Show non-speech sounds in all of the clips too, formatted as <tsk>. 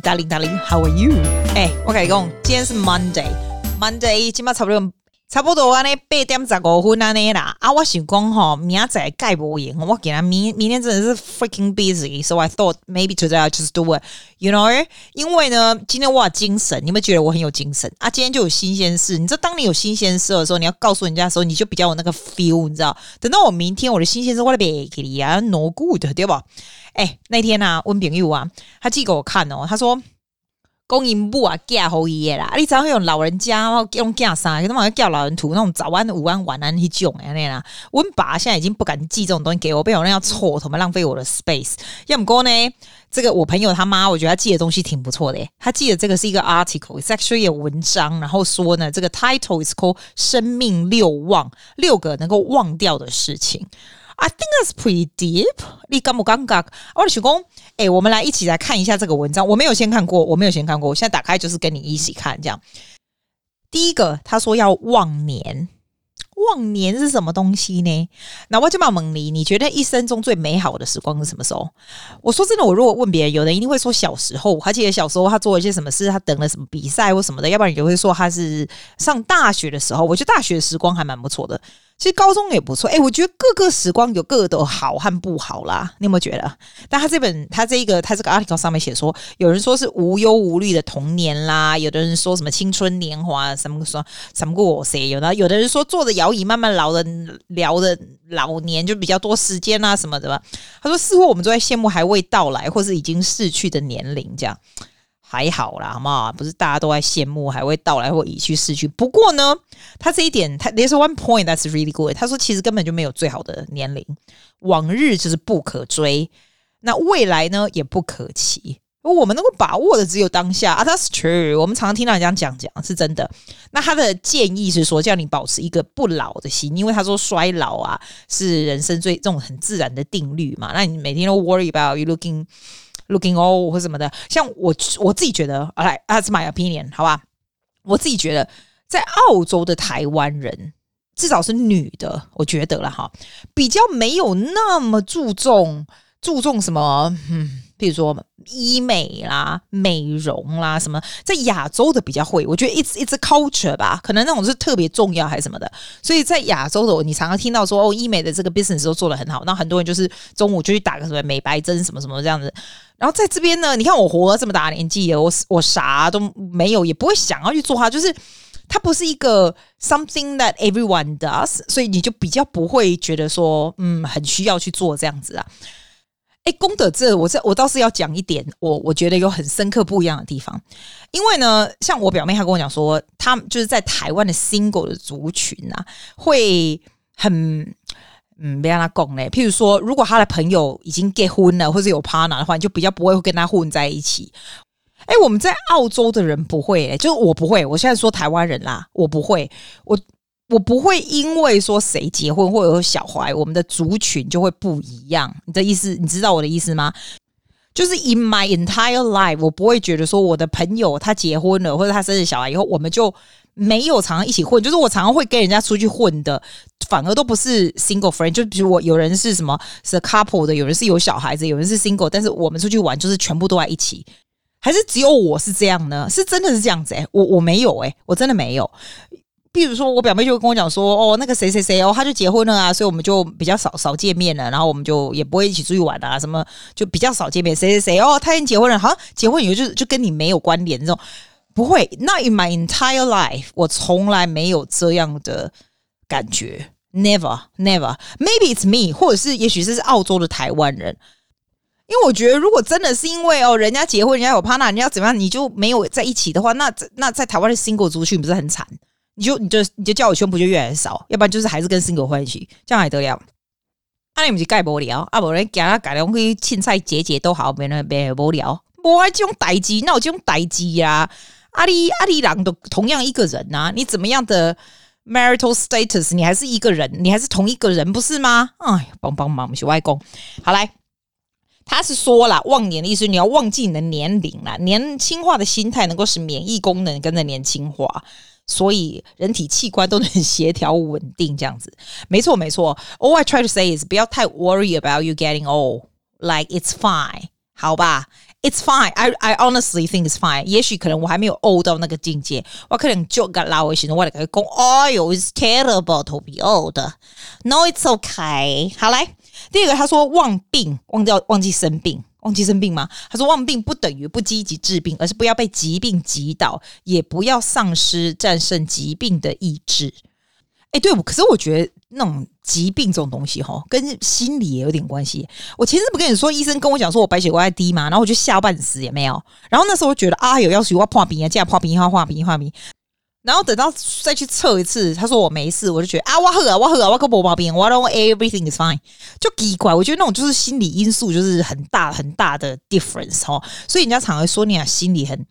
，Darling, darling, how are you？诶、欸，我跟你讲，今天是 Monday，Monday，今嘛差不多差不多安尼八点十五分安尼啦。啊，我想讲吼，明仔载盖无闲，我今日明明天真的是 freaking busy，so I thought maybe today I just do it，you know？因为呢，今天我有精神，你们觉得我很有精神啊？今天就有新鲜事，你知道，当你有新鲜事的时候，你要告诉人家的时候，你就比较有那个 feel，你知道？等到我明天我的新鲜事我来别给你啊，no good，对吧？哎、那天啊，温炳佑啊，他寄给我看哦，他说，公银部啊，嫁好爷啦，你知道用老人家用嫁啥？他妈叫老人图那种早安、午安、晚安那种哎那啦。温爸现在已经不敢寄这种东西给我，被我那样错，他妈浪费我的 space。要么哥呢，这个我朋友他妈，我觉得他寄的东西挺不错的。他寄的这个是一个 article，it's actually 有文章，然后说呢，这个 title is called 生命六忘，六个能够忘掉的事情。I think that's pretty deep。你敢不尴尬？我的许工，哎，我们来一起来看一下这个文章。我没有先看过，我没有先看过。我现在打开就是跟你一起看这样。第一个，他说要忘年，忘年是什么东西呢？那我就问你，你觉得一生中最美好的时光是什么时候？我说真的，我如果问别人，有人一定会说小时候。而且小时候他做了一些什么事，他等了什么比赛或什么的，要不然你就会说他是上大学的时候。我觉得大学的时光还蛮不错的。其实高中也不错，哎，我觉得各个时光有各个的好和不好啦。你有没有觉得？但他这本他这一个他这个 article 上面写说，有人说是无忧无虑的童年啦，有的人说什么青春年华，什么说什么过谁？有的有的人说坐着摇椅慢慢老的聊的老年就比较多时间啊什么的吧。他说似乎我们都在羡慕还未到来或是已经逝去的年龄这样。还好啦，好不好？不是大家都在羡慕还会到来或已去逝去。不过呢，他这一点，他 there's one point that's really good。他说，其实根本就没有最好的年龄，往日就是不可追，那未来呢也不可期。我们能够把握的只有当下啊，That's true。我们常常听到人家讲讲，是真的。那他的建议是说，叫你保持一个不老的心，因为他说衰老啊是人生最这种很自然的定律嘛。那你每天都 worry about you looking。Looking old 或什么的，像我我自己觉得，来，That's my opinion，好吧？我自己觉得，在澳洲的台湾人，至少是女的，我觉得了哈，比较没有那么注重注重什么，嗯。比如说医美啦、美容啦什么，在亚洲的比较会，我觉得 it's it's a culture 吧，可能那种是特别重要还是什么的。所以在亚洲的，你常常听到说哦，医美的这个 business 都做得很好，那很多人就是中午就去打个什么美白针什么什么这样子。然后在这边呢，你看我活了这么大年纪，我我啥都没有，也不会想要去做它，就是它不是一个 something that everyone does，所以你就比较不会觉得说嗯很需要去做这样子啊。哎，功德这我这我倒是要讲一点，我我觉得有很深刻不一样的地方，因为呢，像我表妹她跟我讲说，她就是在台湾的 single 的族群啊，会很嗯，别让他讲嘞。譬如说，如果他的朋友已经结婚了，或者有 partner 的话，你就比较不会跟他混在一起。哎，我们在澳洲的人不会，就是我不会。我现在说台湾人啦，我不会，我。我不会因为说谁结婚或者有小孩，我们的族群就会不一样。你的意思，你知道我的意思吗？就是 in my entire life，我不会觉得说我的朋友他结婚了或者他生了小孩以后，我们就没有常常一起混。就是我常常会跟人家出去混的，反而都不是 single friend。就比如我有人是什么是 couple 的，有人是有小孩子，有人是 single，但是我们出去玩就是全部都在一起。还是只有我是这样呢？是真的是这样子诶、我我没有诶、我真的没有。比如说，我表妹就会跟我讲说，哦，那个谁谁谁哦，他就结婚了啊，所以我们就比较少少见面了，然后我们就也不会一起出去玩啊，什么就比较少见面。谁谁谁哦，他已经结婚了，好像结婚以后就就跟你没有关联这种，不会。Not in my entire life，我从来没有这样的感觉，never never。Maybe it's me，或者是也许是澳洲的台湾人，因为我觉得如果真的是因为哦，人家结婚，人家有 partner，人家怎么样，你就没有在一起的话，那在那在台湾的 single 族群不是很惨？你就你就你就叫我胸部就越来越少，要不然就是还是跟 single 混一起，这样还得了？啊，你不是盖无聊啊？无人讲他改良去青菜节节都好，别人别无聊，无爱这种代志，那我这种代志呀？阿里阿里郎都同样一个人呐、啊，你怎么样的 marital status，你还是一个人，你还是同一个人，不是吗？哎，帮帮忙，我们是外公。好来，他是说了，忘年的意思，你要忘记你的年龄啦，年轻化的心态能够使免疫功能跟着年轻化。所以人体器官都能协调稳定，这样子，没错没错。All I try to say is 不要太 worry about you getting old, like it's fine，好吧 It's fine. I I honestly think it's fine. 也许可能我还没有 old 到那个境界，我可能就个老一些，我来跟他讲，哎呦，it's terrible to be old. No, it's okay. 好来，第二个他说忘病，忘掉忘记生病，忘记生病吗？他说忘病不等于不积极治病，而是不要被疾病击倒，也不要丧失战胜疾病的意志。哎，对，可是我觉得那种。疾病这种东西哈，跟心理也有点关系。我前阵不跟你说，医生跟我讲说我白血球低嘛，然后我就吓半死，也没有。然后那时候我觉得啊，有要求我破病啊，这样破病，哈，破病，破病。然后等到再去测一次，他说我没事，我就觉得啊，我好啊，我好啊，我可没毛病，我 don't everything is fine，就奇怪。我觉得那种就是心理因素，就是很大很大的 difference 哈。所以人家常常说你啊，心理很。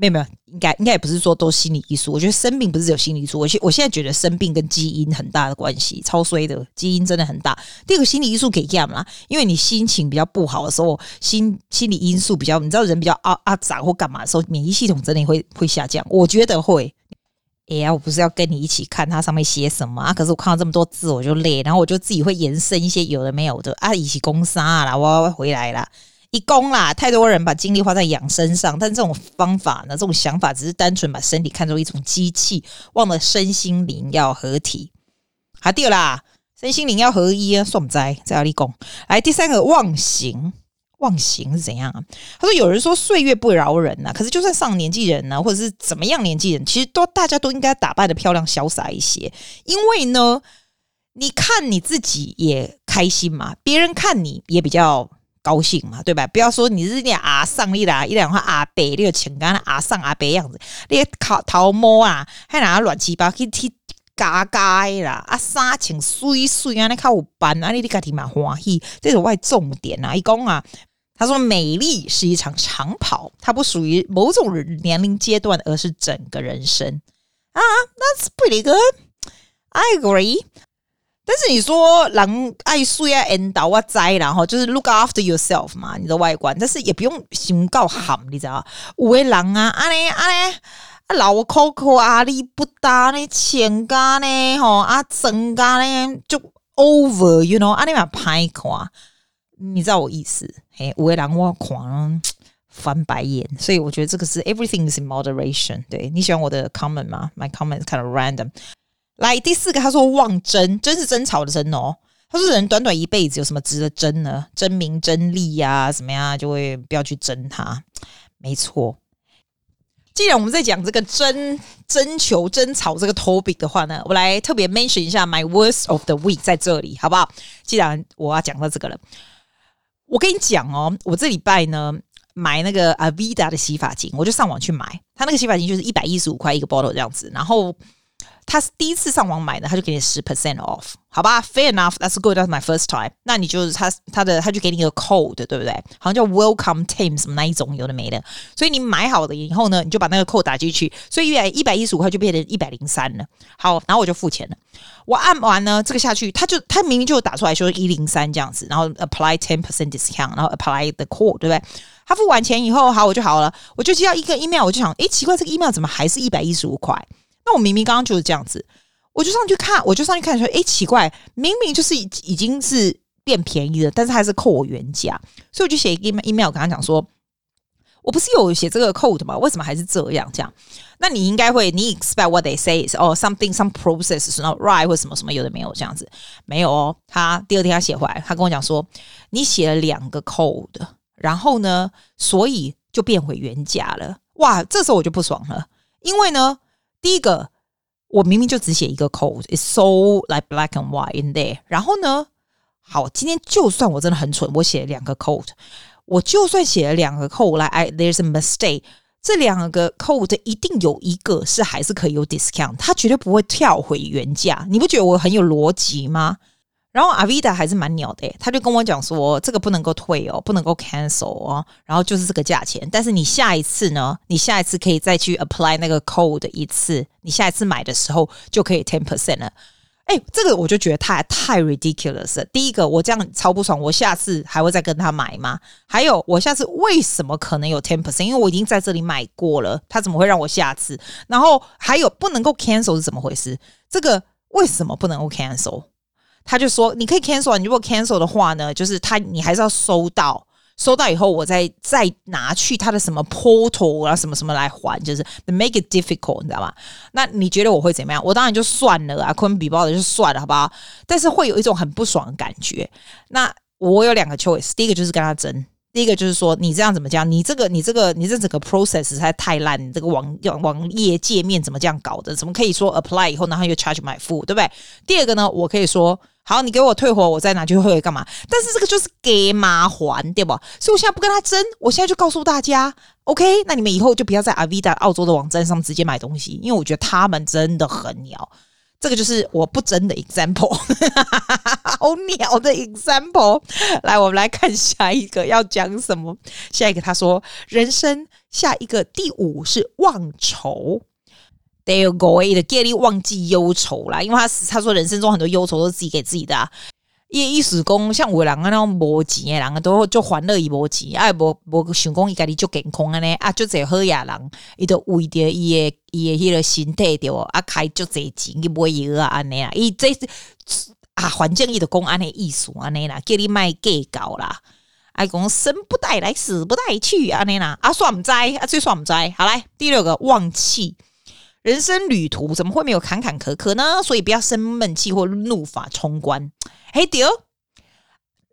没有没有，应该应该也不是说都心理因素。我觉得生病不是只有心理因素。我现我现在觉得生病跟基因很大的关系，超衰的基因真的很大。第二个心理因素可以干嘛？因为你心情比较不好的时候，心心理因素比较，你知道人比较啊啊杂或干嘛的时候，免疫系统真的会会下降。我觉得会。哎呀，我不是要跟你一起看它上面写什么啊？可是我看到这么多字我就累，然后我就自己会延伸一些有的没有的啊，一起攻杀啦，我要回来啦。一攻啦，太多人把精力花在养生上，但这种方法呢，这种想法只是单纯把身体看作一种机器，忘了身心灵要合体。好，第二啦，身心灵要合一啊，算不在在哪里攻？来，第三个忘形，忘形是怎样啊？他说有人说岁月不饶人呐，可是就算上年纪人呢，或者是怎么样年纪人，其实都大家都应该打扮得漂亮潇洒一些，因为呢，你看你自己也开心嘛，别人看你也比较。高兴嘛，对吧？不要说你是那阿上一啦，一两话阿伯，那个情感阿上阿伯样子，那个头头毛啊，还拿乱七八糟去剃嘎嘎啦，啊衫穿水水啊，那靠有斑啊，你你家己蛮欢喜，这是外重点啊。一讲啊，他说美丽是一场长跑，它不属于某种年龄阶段，而是整个人生啊。That's pretty good. I agree. 但是你说狼爱睡啊，引导啊，栽，然后就是 look after yourself 嘛，你的外观，但是也不用心高喊，你知道？有的狼啊，啊咧啊咧，啊老口口啊，你不搭呢，钱家呢，吼啊，增加呢就 over，you know，啊你嘛拍看，你知道我意思？嘿，有的人我狂 <tsk> 翻白眼，所以我觉得这个是 everything is in moderation。对，你喜欢我的 comment 吗？My comment is kind of random。来第四个，他说望争，争是争吵的争哦。他说人短短一辈子，有什么值得争呢？争名争利呀、啊，什么呀，就会不要去争它。没错。既然我们在讲这个争、争求、争吵这个 topic 的话呢，我来特别 mention 一下 my worst of the week 在这里，好不好？既然我要讲到这个了，我跟你讲哦，我这礼拜呢买那个阿 vida 的洗发精，我就上网去买，他那个洗发精就是一百一十五块一个 bottle 这样子，然后。他是第一次上网买的，他就给你十 percent off，好吧？Fair enough，that's good，that's my first time。那你就是他他的他就给你一个 code，对不对？好像叫 Welcome Team 什么那一种有的没的。所以你买好了以后呢，你就把那个 code 打进去，所以一百一百一十五块就变成一百零三了。好，然后我就付钱了。我按完呢，这个下去，他就他明明就打出来说一零三这样子，然后 apply ten percent discount，然后 apply the code，对不对？他付完钱以后，好，我就好了，我就接到一个 email，我就想，诶，奇怪，这个 email 怎么还是一百一十五块？那我明明刚刚就是这样子，我就上去看，我就上去看说，哎，奇怪，明明就是已已经是变便宜了，但是还是扣我原价，所以我就写一个 email 跟他讲说，我不是有写这个 code 吗？为什么还是这样？这样，那你应该会，你 expect what they say is 哦，something some process 然后 right 或什么什么有的没有这样子，没有哦。他第二天他写回来，他跟我讲说，你写了两个 code，然后呢，所以就变回原价了。哇，这时候我就不爽了，因为呢。第一个，我明明就只写一个 code，is so like black and white in there。然后呢，好，今天就算我真的很蠢，我写了两个 code，我就算写了两个 code 来，I there's a mistake，这两个 code 一定有一个是还是可以有 discount，它绝对不会跳回原价。你不觉得我很有逻辑吗？然后 Aveda 还是蛮鸟的，他就跟我讲说，这个不能够退哦，不能够 cancel 哦，然后就是这个价钱。但是你下一次呢，你下一次可以再去 apply 那个 code 一次，你下一次买的时候就可以 ten percent 了。哎，这个我就觉得太太 ridiculous 了。第一个，我这样超不爽，我下次还会再跟他买吗？还有，我下次为什么可能有 ten percent？因为我已经在这里买过了，他怎么会让我下次？然后还有不能够 cancel 是怎么回事？这个为什么不能够 cancel？他就说：“你可以 cancel，你如果 cancel 的话呢，就是他你还是要收到收到以后我再再拿去他的什么 portal 啊什么什么来还，就是 make it difficult，你知道吗？那你觉得我会怎么样？我当然就算了啊，坤比包的就算了，好不好？但是会有一种很不爽的感觉。那我有两个 choice，第一个就是跟他争。第一个就是说，你这样怎么讲？你这个、你这个、你这整个 process 实在太烂。你这个网网页界面怎么这样搞的？怎么可以说 apply 以后，然后又 charge my f o o d 对不对？第二个呢，我可以说好，你给我退货，我再拿去退干嘛？但是这个就是给麻烦，对不？所以我现在不跟他争，我现在就告诉大家，OK？那你们以后就不要在 Avida 澳洲的网站上直接买东西，因为我觉得他们真的很鸟。这个就是我不争的 example，<laughs> 好鸟的 example。来，我们来看下一个要讲什么。下一个他说，人生下一个第五是忘愁。There you go，的 get 你忘记忧愁啦，因为他他说人生中很多忧愁都是自己给自己的啊。伊意思讲，像有人啊，那种无钱的人，都就欢乐伊无钱，啊无无想讲伊家己就健康安尼，啊就侪好野人，伊都为着伊的伊的迄个身体着，啊开就侪钱去买药啊安尼啊，伊这啊反正伊的讲安尼意思安尼啦，叫你卖计较啦，啊讲生不带来死不带去安尼啦，啊算毋知，啊最算毋知，好来第六个忘气。人生旅途怎么会没有坎坎坷坷呢？所以不要生闷气或怒发冲冠。嘿，丢，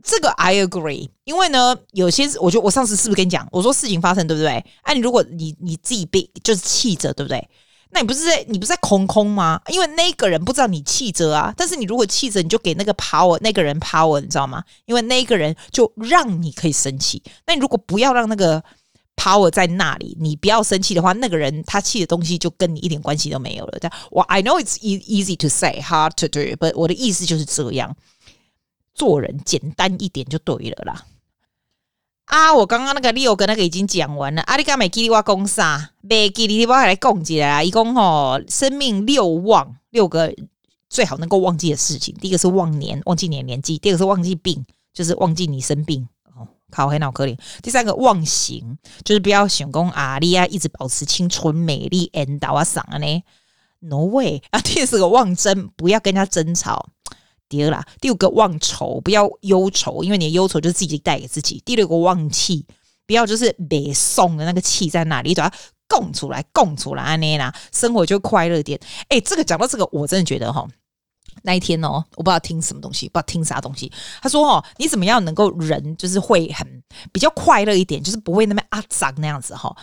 这个 I agree。因为呢，有些我就我上次是不是跟你讲，我说事情发生对不对？哎、啊，你如果你你自己被就是气着，对不对？那你不是在你不是在空空吗？因为那个人不知道你气着啊。但是你如果气着，你就给那个 power 那个人 power，你知道吗？因为那个人就让你可以生气。那你如果不要让那个。Power 在那里，你不要生气的话，那个人他气的东西就跟你一点关系都没有了。但我 I know it's easy to say, hard to do，but 我的意思就是这样，做人简单一点就对了啦。啊，我刚刚那个六个那个已经讲完了。阿里嘎美吉利瓦公啥？美吉利瓦来讲起来，一共吼生命六忘，六个最好能够忘记的事情。第一个是忘年，忘记你的年纪；第二个是忘记病，就是忘记你生病。考黑脑壳里，第三个忘形，就是不要想讲啊，你啊一直保持青春美丽，and 到啊上啊呢，no way <laughs> 啊！第四个忘争，不要跟人家争吵。第二啦，第五个忘愁，不要忧愁，因为你的忧愁就是自己带给自己。第六个忘气，不要就是别送的那个气在那里，你都要供出来，供出来啊呢啦，生活就快乐点。哎、欸，这个讲到这个，我真的觉得哈。那一天哦，我不知道听什么东西，不知道听啥东西。他说：“哦，你怎么样能够人就是会很比较快乐一点，就是不会那么阿杂那样子哈、”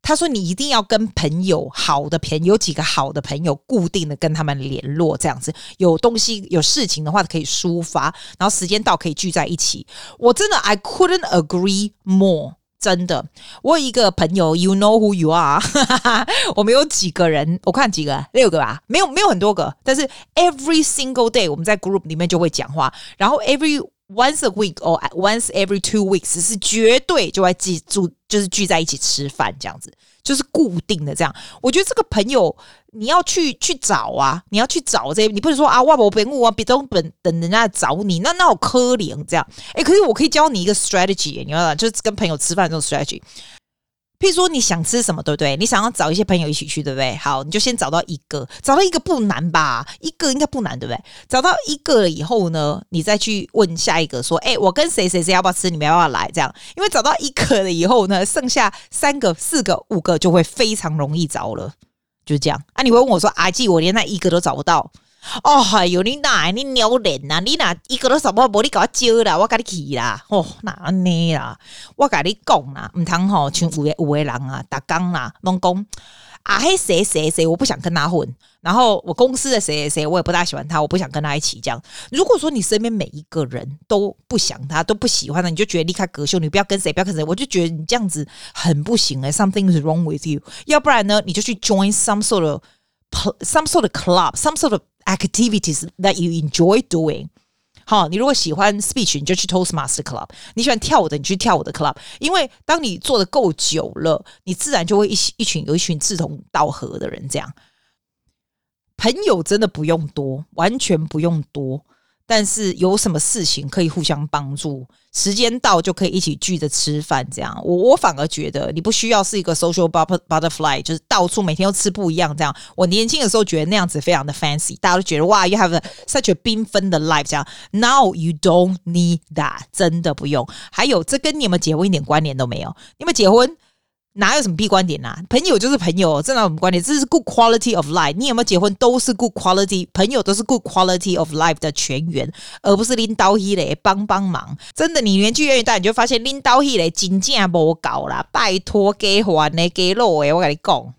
他说：“你一定要跟朋友好的朋友，有几个好的朋友，固定的跟他们联络，这样子有东西有事情的话可以抒发，然后时间到可以聚在一起。”我真的 I couldn't agree more。真的，我有一个朋友，You know who you are。<laughs> 我们有几个人，我看几个，六个吧，没有没有很多个，但是 every single day 我们在 group 里面就会讲话，然后 every once a week or once every two weeks 是绝对就会记住，就是聚在一起吃饭这样子。就是固定的这样，我觉得这个朋友你要去去找啊，你要去找这，你不能说啊，我不我啊，别等等等人家找你，那那好可怜这样。哎、可是我可以教你一个 strategy，你知道吗？就是跟朋友吃饭这种 strategy。譬如说你想吃什么，对不对？你想要找一些朋友一起去，对不对？好，你就先找到一个，找到一个不难吧？一个应该不难，对不对？找到一个了以后呢，你再去问下一个，说：“哎，我跟谁谁谁要不要吃？你们要不要来？”这样，因为找到一个了以后呢，剩下三个、四个、五个就会非常容易找了，就这样。啊，你会问我说：“阿季，我连那一个都找不到。”哦，哎呦，你哪你鸟脸呐？你哪一个都找不，你给我招啦，我跟你去啦。哦，哪安尼啦？我跟你讲啦，唔通吼，像有的有的人啊，打工啦，拢讲啊，嘿谁谁谁，我不想跟他混。然后我公司的谁谁谁，我也不大喜欢他，我不想跟他一起这样。如果说你身边每一个人都不想他，都不喜欢他，你就觉得离开隔秀，你不要跟谁，不要跟谁，我就觉得你这样子很不行诶，something is wrong with you。要不然呢，你就去 join some sort of some sort of club, some sort of activities that you enjoy doing，好，你如果喜欢 speech，你就去 Toastmaster Club；你喜欢跳舞的，你去跳舞的 club。因为当你做的够久了，你自然就会一一群有一群志同道合的人。这样，朋友真的不用多，完全不用多。但是有什么事情可以互相帮助，时间到就可以一起聚着吃饭，这样我我反而觉得你不需要是一个 social butterfly，就是到处每天都吃不一样这样。我年轻的时候觉得那样子非常的 fancy，大家都觉得哇，you have such a 缤纷的 life 这样。Now you don't need that，真的不用。还有，这跟你们结婚一点关联都没有，你们结婚。哪有什么闭关点呐、朋友就是朋友，这哪有什么关点？这是 good quality of life。你有没有结婚都是 good quality，朋友都是 good quality of life 的全员，而不是拎刀一嘞帮帮忙。真的，你年纪越大，你就发现拎刀一嘞真正无搞啦，拜托给还呢给落诶，我跟你讲。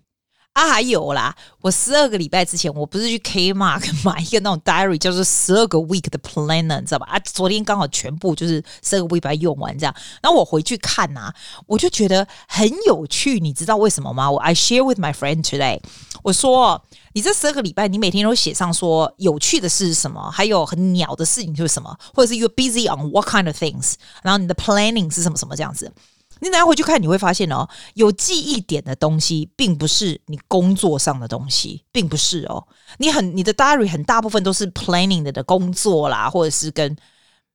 啊，还有啦！我十二个礼拜之前，我不是去 Kmart 买一个那种 diary，叫做十二个 week 的 planner，你知道吧？啊，昨天刚好全部就是十二个 week 把它用完，这样。然后我回去看呐、我就觉得很有趣，你知道为什么吗？我 I share with my friend today，我说你这十二个礼拜，你每天都写上说有趣的事是什么，还有很鸟的事情就是什么，或者是 you're busy on what kind of things，然后你的 planning 是什么什么这样子。你等下回去看，你会发现哦，有记忆点的东西，并不是你工作上的东西，并不是哦。你很你的 diary 很大部分都是 planning 的的工作啦，或者是跟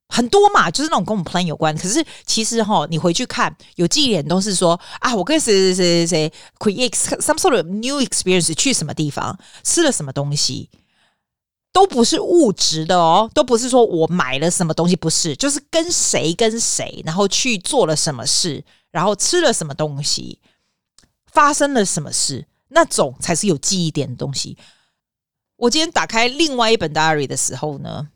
很多嘛，就是那种跟我们 plan 有关。可是其实哈、哦，你回去看，有记忆点都是说啊，我跟谁谁谁谁谁 create some sort of new experience，去什么地方，吃了什么东西。都不是物质的哦，都不是说我买了什么东西，不是，就是跟谁跟谁，然后去做了什么事，然后吃了什么东西，发生了什么事，那种才是有记忆点的东西。我今天打开另外一本 diary 的时候呢，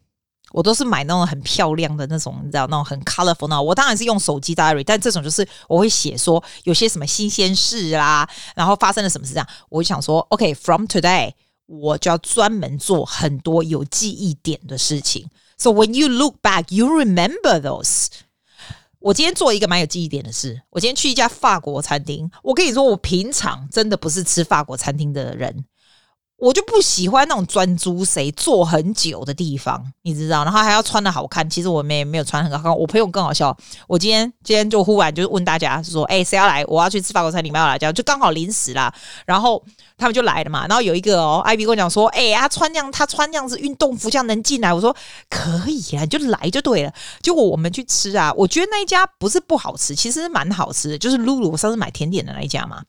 我都是买那种很漂亮的那种，你知道那种很 colorful 那。我当然是用手机 diary，但这种就是我会写说有些什么新鲜事啦，然后发生了什么事这样，我就想说，OK，from today。我就要专门做很多有记忆点的事情。So when you look back, you remember those。我今天做一个蛮有记忆点的事。我今天去一家法国餐厅。我跟你说，我平常真的不是吃法国餐厅的人。我就不喜欢那种专租谁坐很久的地方，你知道，然后还要穿的好看。其实我没没有穿很好看。我朋友更好笑，我今天今天就忽然就问大家说：“哎，谁要来？我要去吃法国餐，你们要来？”这样就刚好临时啦。然后他们就来了嘛。然后有一个哦，艾比跟我讲说：“哎，他穿这样，他穿这样子运动服，这样能进来？”我说：“可以啊，你就来就对了。”结果我们去吃啊，我觉得那一家不是不好吃，其实蛮好吃的，就是露露我上次买甜点的那一家嘛。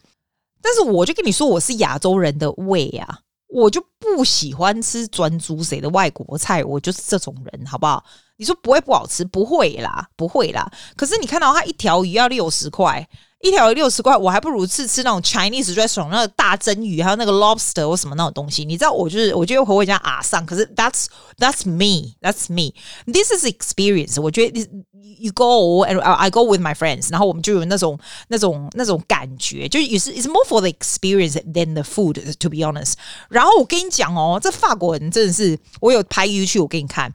但是我就跟你说，我是亚洲人的胃啊。我就不喜欢吃专租谁的外国菜，我就是这种人，好不好？你说不会不好吃，不会啦，不会啦。可是你看到他一条鱼要六十块。一条六十块，我还不如吃吃那种 Chinese restaurant 那个大蒸鱼，还有那个 lobster 或什么那种东西。你知道，我就是我觉得回我家啊上，可是 that's that's me, that's me. This is experience. 我觉得 you go and I go with my friends，然后我们就有那种那种那种感觉，就也是 it's more for the experience than the food. To be honest，然后我跟你讲哦，这法国人真的是，我有拍 YouTube，我给你看。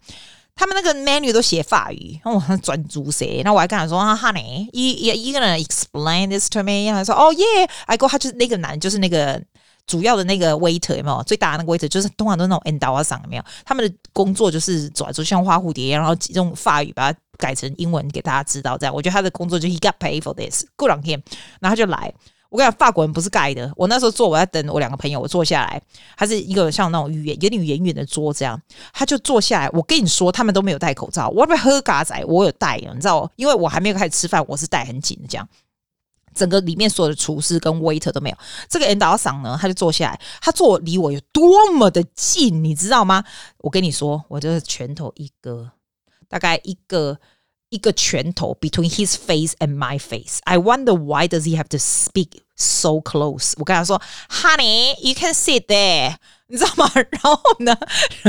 他们那个 menu 都写法语，然后我专注谁？那我还跟他说啊，Honey，you you gonna explain this to me？他说哦，Yeah，I go。他就是那个男，就是那个主要的那个 waiter 有没有？最大的那个 waiter 就是通常都是那种 endowment 有没有？他们的工作就是走来走去像花蝴蝶，然后用法语把它改成英文给大家知道。这样，我觉得他的工作就 he got paid for this，good on him。然后他就来。我跟你讲，法国人不是盖的。我那时候坐，我在等我两个朋友，我坐下来，他是一个像那种圆有点圆圆的桌这样，他就坐下来。我跟你说，他们都没有戴口罩。我要不喝咖仔？我有戴，你知道，因为我还没有开始吃饭，我是戴很紧的这样。整个里面所有的厨师跟 waiter 都没有。这个 end 导赏呢，他就坐下来，他坐离我有多么的近，你知道吗？我跟你说，我就是拳头一个，大概一个。一个拳头 between his face and my face. I wonder why does he have to speak so close? 我跟他说，Honey, you can sit there，<laughs> 你知道吗？<laughs> 然后呢，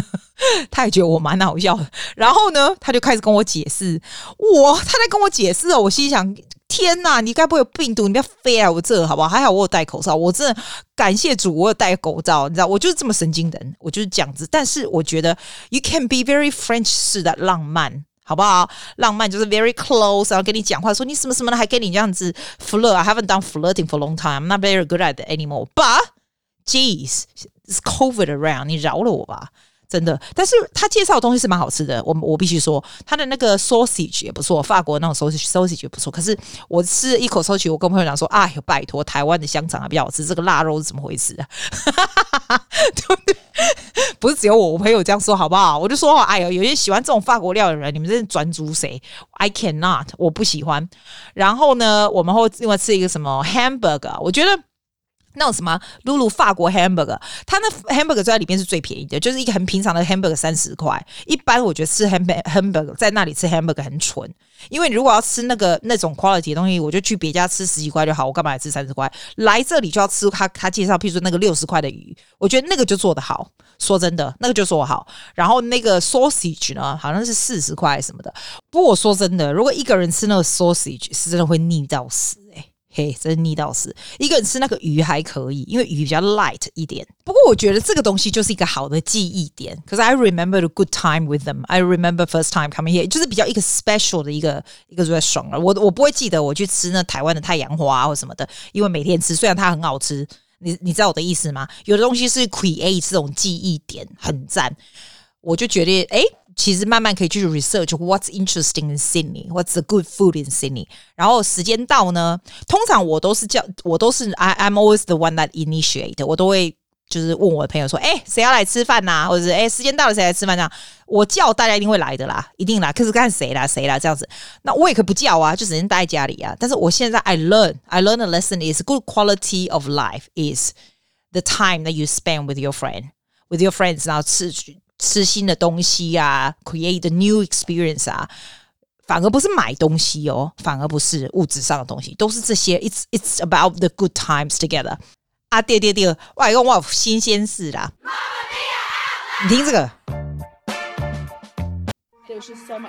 <laughs> 他也觉得我蛮好笑的。然后呢，他就开始跟我解释，我他在跟我解释哦。我心想，天哪，你该不会有病毒？你不要飞来我这好不好？还好我有戴口罩，我真的感谢主，我有戴口罩。你知道，我就是这么神经的人，我就是这样子。但是我觉得，you can be very French 式的浪漫。好不好？浪漫就是 very close，然后跟你讲话，说你什么什么的，还跟你这样子 flirt。I haven't done flirting for a long time. I'm not very good at it anymore. But, geez, it's COVID around，你饶了我吧，真的。但是他介绍的东西是蛮好吃的，我我必须说，他的那个 sausage 也不错，法国那种 sausage sausage 也不错。可是我吃一口 sausage，我跟朋友讲说，哎呦，拜托，台湾的香肠还比较好吃，这个腊肉是怎么回事啊？<laughs> 对不对？不是只有我，我朋友这样说，好不好？我就说，哎呦，有些喜欢这种法国料的人，你们真是专属谁？I cannot，我不喜欢。然后呢，我们会另外吃一个什么 hamburger，我觉得。那种什么露露法国 hamburger，它那 hamburger 在里面是最便宜的，就是一个很平常的 hamburger 三十块。一般我觉得吃 hamburger 在那里吃 hamburger 很蠢，因为如果要吃那个那种 quality 的东西，我就去别家吃十几块就好，我干嘛来吃三十块？来这里就要吃他他介绍，譬如说那个六十块的鱼，我觉得那个就做得好。说真的，那个就做好。然后那个 sausage 呢，好像是四十块什么的。不过我说真的，如果一个人吃那个 sausage，是真的会腻到死。嘿，真腻到死！一个人吃那个鱼还可以，因为鱼比较 light 一点。不过我觉得这个东西就是一个好的记忆点。可是 I remember the good time with them. I remember first time coming here，就是比较一个 special 的一个一个 restaurant 了。我我不会记得我去吃那台湾的太阳花或什么的，因为每天吃，虽然它很好吃，你你知道我的意思吗？有的东西是 create 这种记忆点，很赞。我就觉得，哎。其实慢慢可以去 research what's interesting in Sydney，what's the good food in Sydney。然后时间到呢，通常我都是叫我都是 I I'm always the one that initiate，我都会就是问我的朋友说，哎，谁要来吃饭呐？或者是哎，时间到了谁来吃饭？这样我叫大家一定会来的啦，一定来。可是看谁啦，谁啦这样子，那我也可以不叫啊，就只能待在家里啊。但是我现在 I learn I learn a lesson is good quality of life is the time that you spend with your friend with your friends，然后吃 吃新的东西啊，create a new experience 啊，反而不是买东西哦，反而不是物质上的东西，都是这些。It's it's about the good times together。啊，对对对，外公哇，新鲜事啦！你听这个。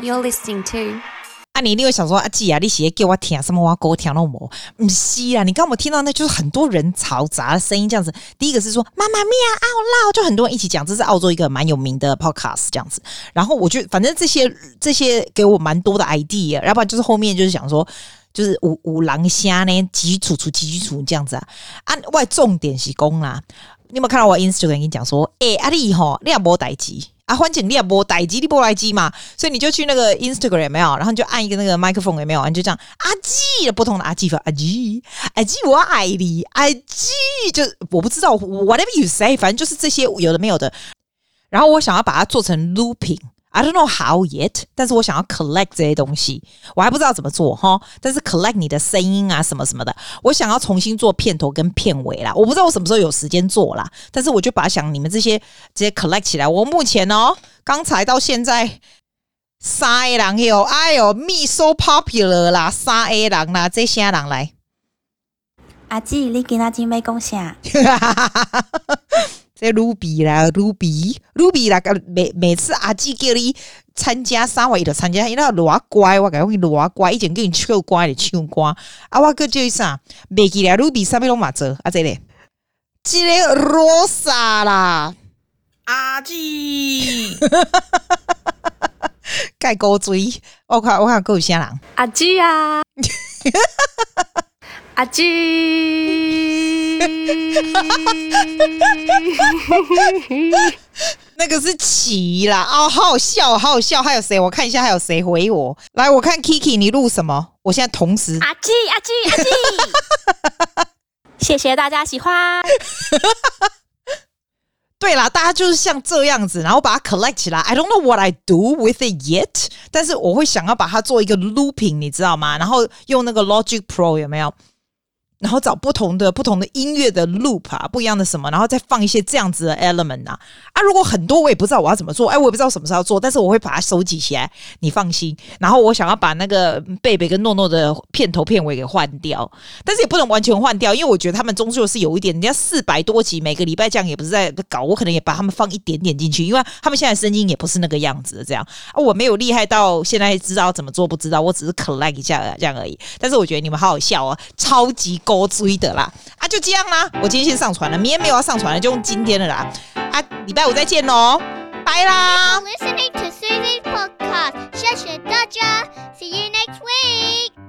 You're listening to。你一定会想说，阿姐啊，你写给我听什么？我给我听那么？不是啊，你刚我听到那就是很多人嘈杂的声音，这样子。第一个是说妈妈咪呀，奥劳，就很多人一起讲，这是澳洲一个蛮有名的 podcast 这样子。然后我就反正这些这些给我蛮多的 idea，要不然就是后面就是想说，就是五五郎虾呢，基础础基础这样子啊。啊，外重点是讲啦，你有没有看到我 Instagram 跟你讲说，诶、欸，阿丽吼，你也无代志。啊，欢迎你也播待机，你播来机嘛，所以你就去那个 Instagram 有没有？然后你就按一个那个麦克风有没有？你就这样阿基不同的阿基粉阿基阿基我爱你阿基，就我不知道 whatever you say，反正就是这些有的没有的。然后我想要把它做成 looping。I don't know how yet，但是我想要 collect 这些东西，我还不知道怎么做哈。但是 collect 你的声音啊，什么什么的，我想要重新做片头跟片尾啦。我不知道我什么时候有时间做啦，但是我就把它想你们这些这些 collect 起来。我目前哦，刚才到现在三 A 人有，哎呦，me so popular 啦，三 A 人啦，这些人来。阿姊，你今仔日要讲啥？<laughs> 这 Ruby 啦，Ruby，Ruby 啦，每每次阿姊叫你参加三位，伊就参加，伊那偌乖，我感觉伊偌乖，以前跟你唱歌的唱歌，啊，我个叫伊啥？袂记咧，Ruby 啥物拢嘛做，啊，这里，这个罗莎啦，阿姊，<laughs> 盖高追，我看我看够有啥人？阿姊啊，<laughs> 阿基。<laughs> 那个是奇啦，哦，好好笑，好好笑。还有谁？我看一下，还有谁回我？来，我看 Kiki，你录什么？我现在同时。阿基，阿基，阿基。谢谢大家喜欢。<laughs> 对啦，大家就是像这样子，然后把它 collect 起来。I don't know what I do with it yet，但是我会想要把它做一个 looping，你知道吗？然后用那个 Logic Pro 有没有？然后找不同的不同的音乐的 loop 啊，不一样的什么，然后再放一些这样子的 element 啊啊！如果很多我也不知道我要怎么做，哎，我也不知道什么时候做，但是我会把它收集起来，你放心。然后我想要把那个贝贝跟诺诺的片头片尾给换掉，但是也不能完全换掉，因为我觉得他们终究是有一点，人家四百多集每个礼拜这样也不是在搞，我可能也把他们放一点点进去，因为他们现在声音也不是那个样子的这样啊，我没有厉害到现在知道怎么做，不知道，我只是 collect 一下这样而已。但是我觉得你们好好笑哦，超级我追的啦。啊，就这样啦，我今天先上传了，明天没有要上传了，就用今天的啦。啊，礼拜五再见喽，拜啦。Listening to podcast，谢谢大家，See you next week。